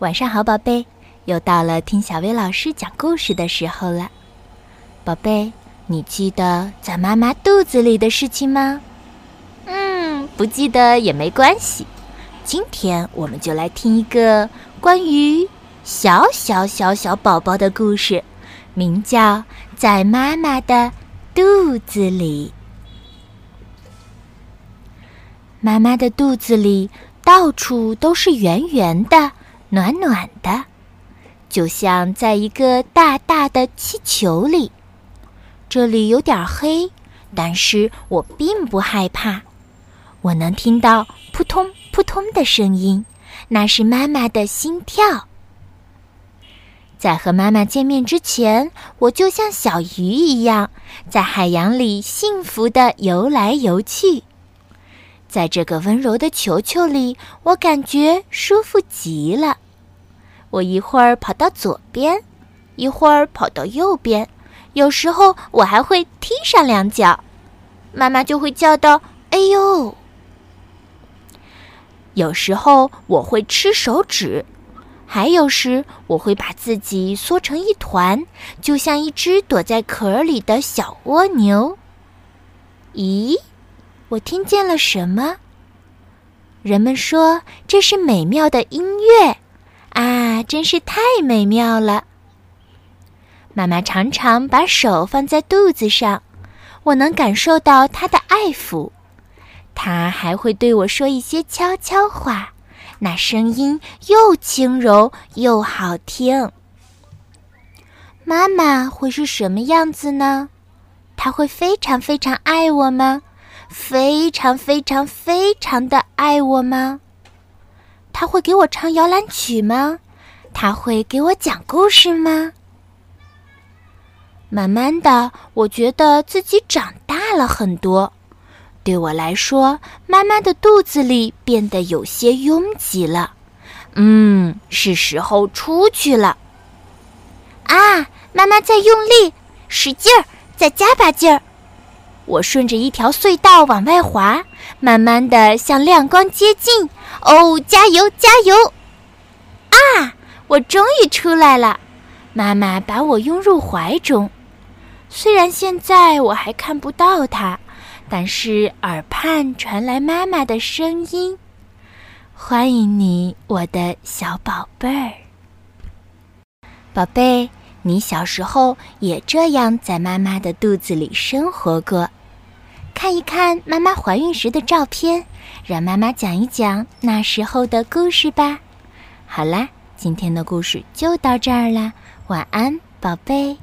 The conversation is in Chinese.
晚上好，宝贝，又到了听小薇老师讲故事的时候了。宝贝，你记得在妈妈肚子里的事情吗？嗯，不记得也没关系。今天我们就来听一个关于小小小小宝宝的故事，名叫《在妈妈的肚子里》。妈妈的肚子里到处都是圆圆的。暖暖的，就像在一个大大的气球里。这里有点黑，但是我并不害怕。我能听到扑通扑通的声音，那是妈妈的心跳。在和妈妈见面之前，我就像小鱼一样，在海洋里幸福的游来游去。在这个温柔的球球里，我感觉舒服极了。我一会儿跑到左边，一会儿跑到右边，有时候我还会踢上两脚，妈妈就会叫道：“哎呦！”有时候我会吃手指，还有时我会把自己缩成一团，就像一只躲在壳里的小蜗牛。咦，我听见了什么？人们说这是美妙的音乐。啊，真是太美妙了！妈妈常常把手放在肚子上，我能感受到她的爱抚。她还会对我说一些悄悄话，那声音又轻柔又好听。妈妈会是什么样子呢？她会非常非常爱我吗？非常非常非常的爱我吗？他会给我唱摇篮曲吗？他会给我讲故事吗？慢慢的，我觉得自己长大了很多。对我来说，妈妈的肚子里变得有些拥挤了。嗯，是时候出去了。啊，妈妈在用力，使劲儿，再加把劲儿。我顺着一条隧道往外滑，慢慢的向亮光接近。哦，加油，加油！啊，我终于出来了！妈妈把我拥入怀中。虽然现在我还看不到她，但是耳畔传来妈妈的声音：“欢迎你，我的小宝贝儿。”宝贝，你小时候也这样在妈妈的肚子里生活过？看一看妈妈怀孕时的照片，让妈妈讲一讲那时候的故事吧。好啦，今天的故事就到这儿啦，晚安，宝贝。